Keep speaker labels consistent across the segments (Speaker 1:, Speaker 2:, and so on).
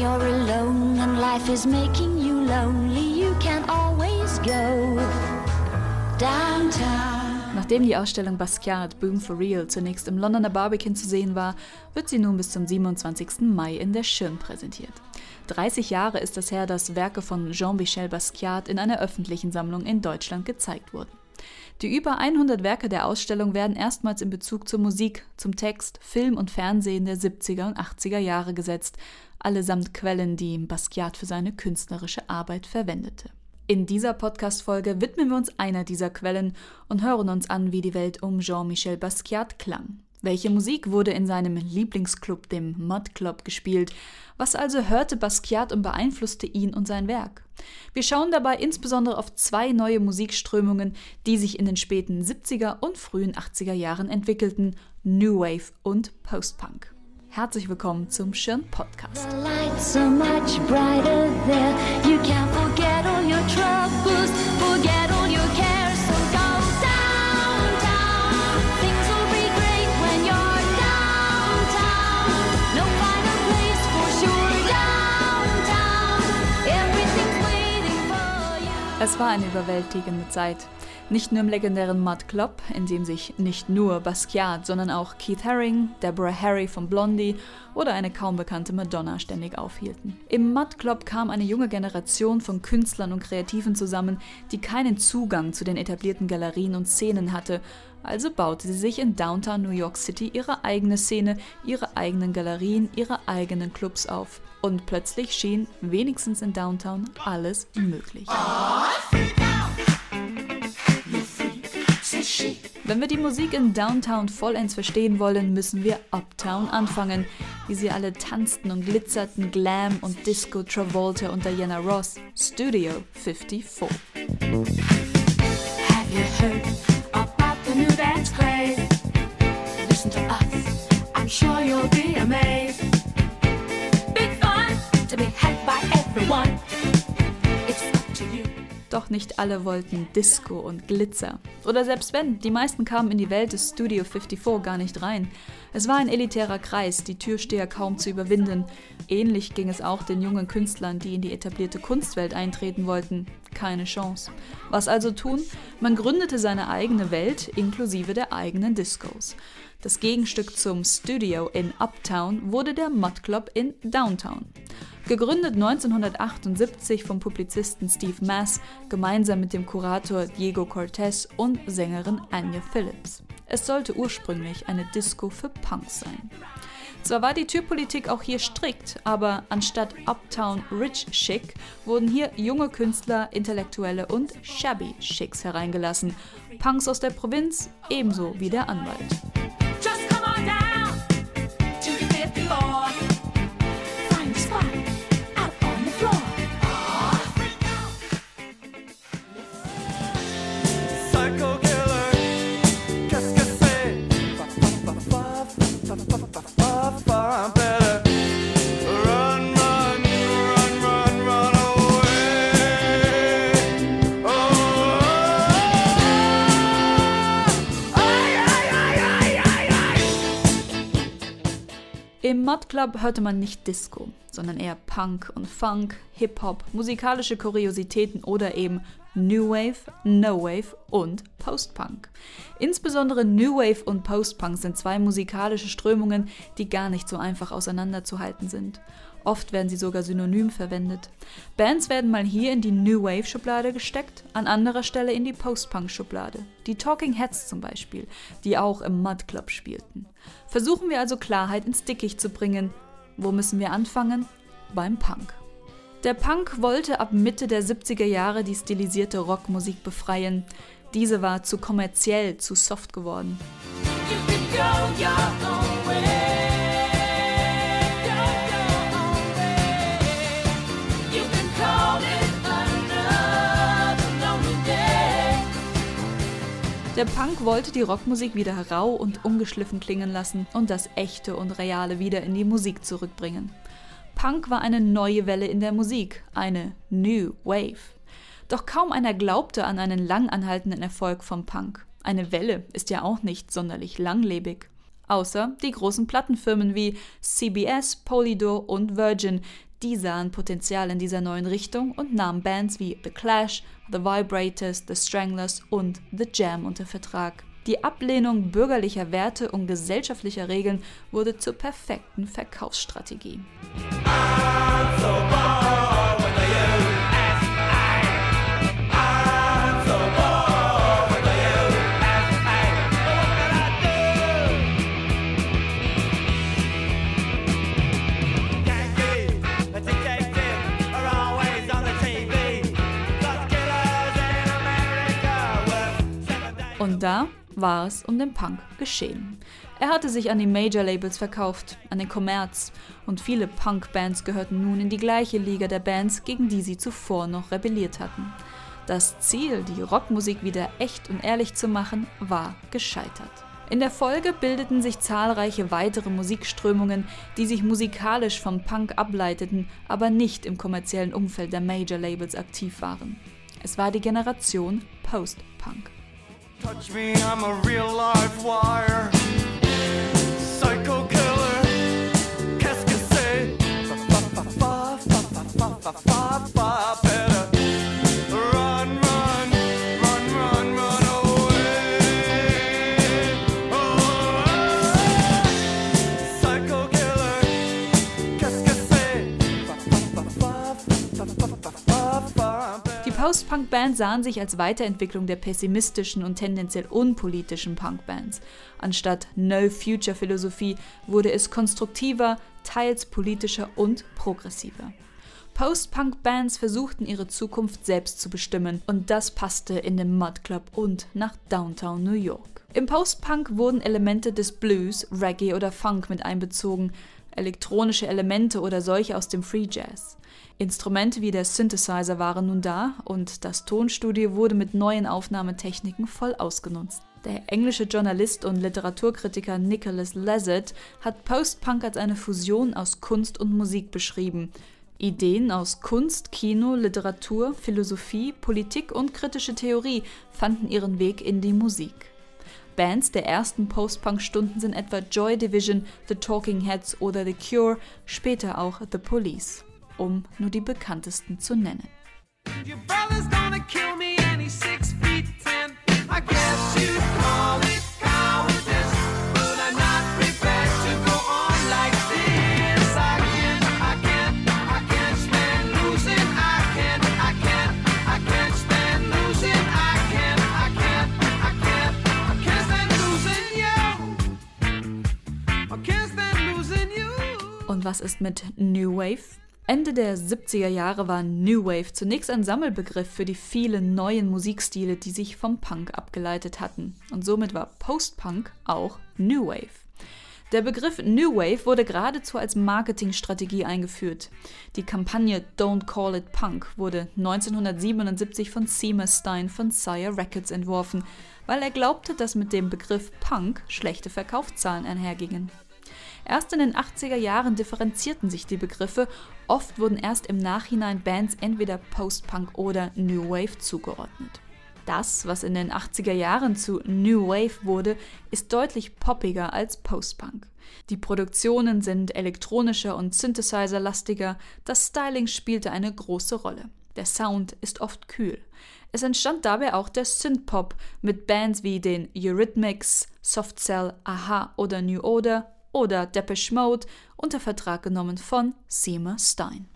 Speaker 1: you're alone and life is making you lonely, you can always go downtown.
Speaker 2: Nachdem die Ausstellung Basquiat Boom for Real zunächst im Londoner Barbican zu sehen war, wird sie nun bis zum 27. Mai in der Schirn präsentiert. 30 Jahre ist es her, dass Werke von Jean-Michel Basquiat in einer öffentlichen Sammlung in Deutschland gezeigt wurden. Die über 100 Werke der Ausstellung werden erstmals in Bezug zur Musik, zum Text, Film und Fernsehen der 70er und 80er Jahre gesetzt, allesamt Quellen, die Basquiat für seine künstlerische Arbeit verwendete. In dieser Podcast-Folge widmen wir uns einer dieser Quellen und hören uns an, wie die Welt um Jean-Michel Basquiat klang. Welche Musik wurde in seinem Lieblingsclub, dem Mud Club, gespielt? Was also hörte Basquiat und beeinflusste ihn und sein Werk? Wir schauen dabei insbesondere auf zwei neue Musikströmungen, die sich in den späten 70er und frühen 80er Jahren entwickelten: New Wave und Post-Punk. Herzlich willkommen zum Schirn Podcast. Es war eine überwältigende Zeit. Nicht nur im legendären Mud Club, in dem sich nicht nur Basquiat, sondern auch Keith Haring, Deborah Harry von Blondie oder eine kaum bekannte Madonna ständig aufhielten. Im Mud Club kam eine junge Generation von Künstlern und Kreativen zusammen, die keinen Zugang zu den etablierten Galerien und Szenen hatte, also baute sie sich in Downtown New York City ihre eigene Szene, ihre eigenen Galerien, ihre eigenen Clubs auf. Und plötzlich schien, wenigstens in Downtown, alles möglich. Wenn wir die Musik in Downtown vollends verstehen wollen, müssen wir Uptown anfangen, wie sie alle tanzten und glitzerten, Glam und Disco Travolta und Diana Ross, Studio 54.
Speaker 3: Have you heard about the new dance
Speaker 2: Doch nicht alle wollten Disco und Glitzer. Oder selbst wenn, die meisten kamen in die Welt des Studio 54 gar nicht rein. Es war ein elitärer Kreis, die Türsteher kaum zu überwinden. Ähnlich ging es auch den jungen Künstlern, die in die etablierte Kunstwelt eintreten wollten. Keine Chance. Was also tun? Man gründete seine eigene Welt inklusive der eigenen Discos. Das Gegenstück zum Studio in Uptown wurde der Mud Club in Downtown. Gegründet 1978 vom Publizisten Steve Mass gemeinsam mit dem Kurator Diego Cortez und Sängerin Anya Phillips. Es sollte ursprünglich eine Disco für Punks sein. Zwar war die Türpolitik auch hier strikt, aber anstatt Uptown Rich Chic wurden hier junge Künstler, Intellektuelle und Shabby Chicks hereingelassen. Punks aus der Provinz ebenso wie der Anwalt. Im Mud Club hörte man nicht Disco, sondern eher Punk und Funk, Hip-Hop, musikalische Kuriositäten oder eben New Wave, No Wave und Post-Punk. Insbesondere New Wave und Post-Punk sind zwei musikalische Strömungen, die gar nicht so einfach auseinanderzuhalten sind. Oft werden sie sogar synonym verwendet. Bands werden mal hier in die New Wave-Schublade gesteckt, an anderer Stelle in die Post-Punk-Schublade. Die Talking Heads zum Beispiel, die auch im Mud Club spielten. Versuchen wir also Klarheit ins Dickicht zu bringen. Wo müssen wir anfangen? Beim Punk. Der Punk wollte ab Mitte der 70er Jahre die stilisierte Rockmusik befreien. Diese war zu kommerziell, zu soft geworden. Der Punk wollte die Rockmusik wieder rau und ungeschliffen klingen lassen und das Echte und Reale wieder in die Musik zurückbringen. Punk war eine neue Welle in der Musik, eine New Wave. Doch kaum einer glaubte an einen lang anhaltenden Erfolg vom Punk. Eine Welle ist ja auch nicht sonderlich langlebig. Außer die großen Plattenfirmen wie CBS, Polydor und Virgin, die sahen Potenzial in dieser neuen Richtung und nahmen Bands wie The Clash, The Vibrators, The Stranglers und The Jam unter Vertrag. Die Ablehnung bürgerlicher Werte und gesellschaftlicher Regeln wurde zur perfekten Verkaufsstrategie. Und da war es um den Punk geschehen. Er hatte sich an die Major-Labels verkauft, an den Kommerz, und viele Punk-Bands gehörten nun in die gleiche Liga der Bands, gegen die sie zuvor noch rebelliert hatten. Das Ziel, die Rockmusik wieder echt und ehrlich zu machen, war gescheitert. In der Folge bildeten sich zahlreiche weitere Musikströmungen, die sich musikalisch vom Punk ableiteten, aber nicht im kommerziellen Umfeld der Major-Labels aktiv waren. Es war die Generation Post-Punk.
Speaker 4: Touch me, I'm a real live wire. Psycho killer. Qu'est-ce que c'est? Better run, run, run, run, run away. Oh, psycho killer. Qu'est-ce que c'est?
Speaker 2: Post-Punk-Bands sahen sich als Weiterentwicklung der pessimistischen und tendenziell unpolitischen Punk-Bands. Anstatt No-Future-Philosophie wurde es konstruktiver, teils politischer und progressiver. Post-Punk-Bands versuchten ihre Zukunft selbst zu bestimmen und das passte in den Mud Club und nach Downtown New York. Im Post-Punk wurden Elemente des Blues, Reggae oder Funk mit einbezogen, elektronische Elemente oder solche aus dem Free Jazz. Instrumente wie der Synthesizer waren nun da und das Tonstudio wurde mit neuen Aufnahmetechniken voll ausgenutzt. Der englische Journalist und Literaturkritiker Nicholas Lazard hat Post-Punk als eine Fusion aus Kunst und Musik beschrieben. Ideen aus Kunst, Kino, Literatur, Philosophie, Politik und kritische Theorie fanden ihren Weg in die Musik. Bands der ersten Post-Punk-Stunden sind etwa Joy Division, The Talking Heads oder The Cure, später auch The Police, um nur die bekanntesten zu nennen.
Speaker 4: Your
Speaker 2: was ist mit New Wave? Ende der 70er Jahre war New Wave zunächst ein Sammelbegriff für die vielen neuen Musikstile, die sich vom Punk abgeleitet hatten. Und somit war Post-Punk auch New Wave. Der Begriff New Wave wurde geradezu als Marketingstrategie eingeführt. Die Kampagne Don't Call It Punk wurde 1977 von Seymour Stein von Sire Records entworfen, weil er glaubte, dass mit dem Begriff Punk schlechte Verkaufszahlen einhergingen. Erst in den 80er Jahren differenzierten sich die Begriffe, oft wurden erst im Nachhinein Bands entweder Post-Punk oder New Wave zugeordnet. Das, was in den 80er Jahren zu New Wave wurde, ist deutlich poppiger als Post-Punk. Die Produktionen sind elektronischer und Synthesizer-lastiger, das Styling spielte eine große Rolle. Der Sound ist oft kühl. Es entstand dabei auch der Synthpop mit Bands wie den Eurythmics, Soft Cell, Aha oder New Order oder Depeche Mode unter Vertrag genommen von Seymour Stein.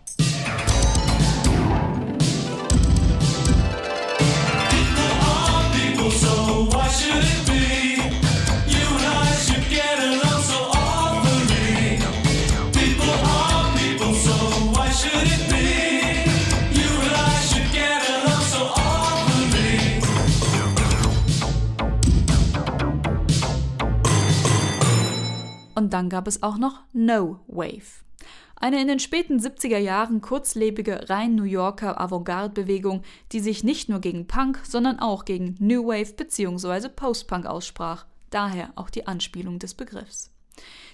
Speaker 2: Dann gab es auch noch No Wave. Eine in den späten 70er Jahren kurzlebige, rein New Yorker Avantgarde-Bewegung, die sich nicht nur gegen Punk, sondern auch gegen New Wave bzw. Post-Punk aussprach. Daher auch die Anspielung des Begriffs.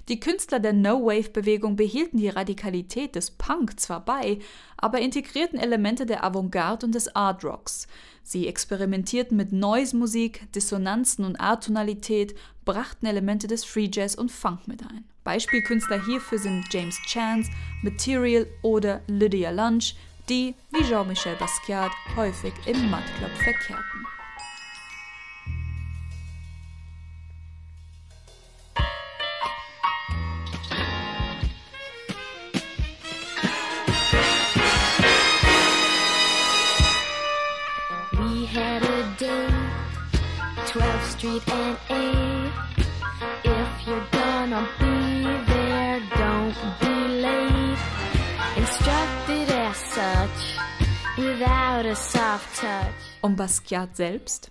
Speaker 2: Die Künstler der No-Wave-Bewegung behielten die Radikalität des Punk zwar bei, aber integrierten Elemente der Avantgarde und des Art Rocks. Sie experimentierten mit Noise-Musik, Dissonanzen und Atonalität, brachten Elemente des Free Jazz und Funk mit ein. Beispielkünstler hierfür sind James Chance, Material oder Lydia Lunch, die, wie Jean-Michel Basquiat, häufig im Mud Club verkehrten.
Speaker 1: 12th Street and A. If you're gonna be there, don't be late. Instructed as such, without a soft touch.
Speaker 2: Um Basquiat selbst?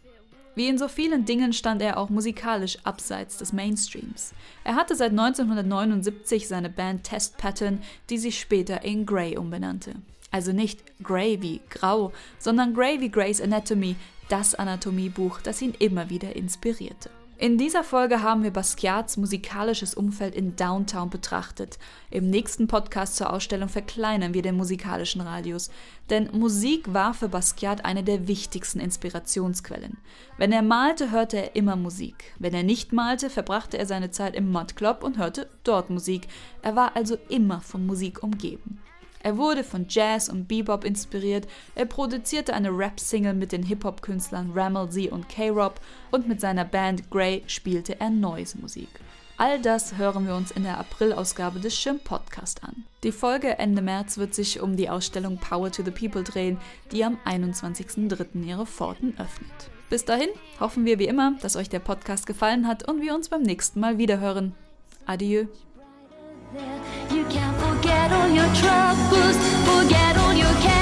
Speaker 2: Wie in so vielen Dingen stand er auch musikalisch abseits des Mainstreams. Er hatte seit 1979 seine Band Test Pattern, die sich später in Grey umbenannte. Also nicht Grey wie grau, sondern Grey wie Grey's Anatomy, das Anatomiebuch, das ihn immer wieder inspirierte. In dieser Folge haben wir Basquiats musikalisches Umfeld in Downtown betrachtet. Im nächsten Podcast zur Ausstellung verkleinern wir den musikalischen Radius, denn Musik war für Basquiat eine der wichtigsten Inspirationsquellen. Wenn er malte, hörte er immer Musik. Wenn er nicht malte, verbrachte er seine Zeit im Mud Club und hörte dort Musik. Er war also immer von Musik umgeben. Er wurde von Jazz und Bebop inspiriert, er produzierte eine Rap-Single mit den Hip-Hop-Künstlern Rammel und K-Rob und mit seiner Band Grey spielte er Noise-Musik. All das hören wir uns in der April-Ausgabe des Schirm Podcast an. Die Folge Ende März wird sich um die Ausstellung Power to the People drehen, die am 21.03. ihre Pforten öffnet. Bis dahin hoffen wir wie immer, dass euch der Podcast gefallen hat und wir uns beim nächsten Mal wieder hören. Adieu.
Speaker 1: All your troubles, forget all your cares.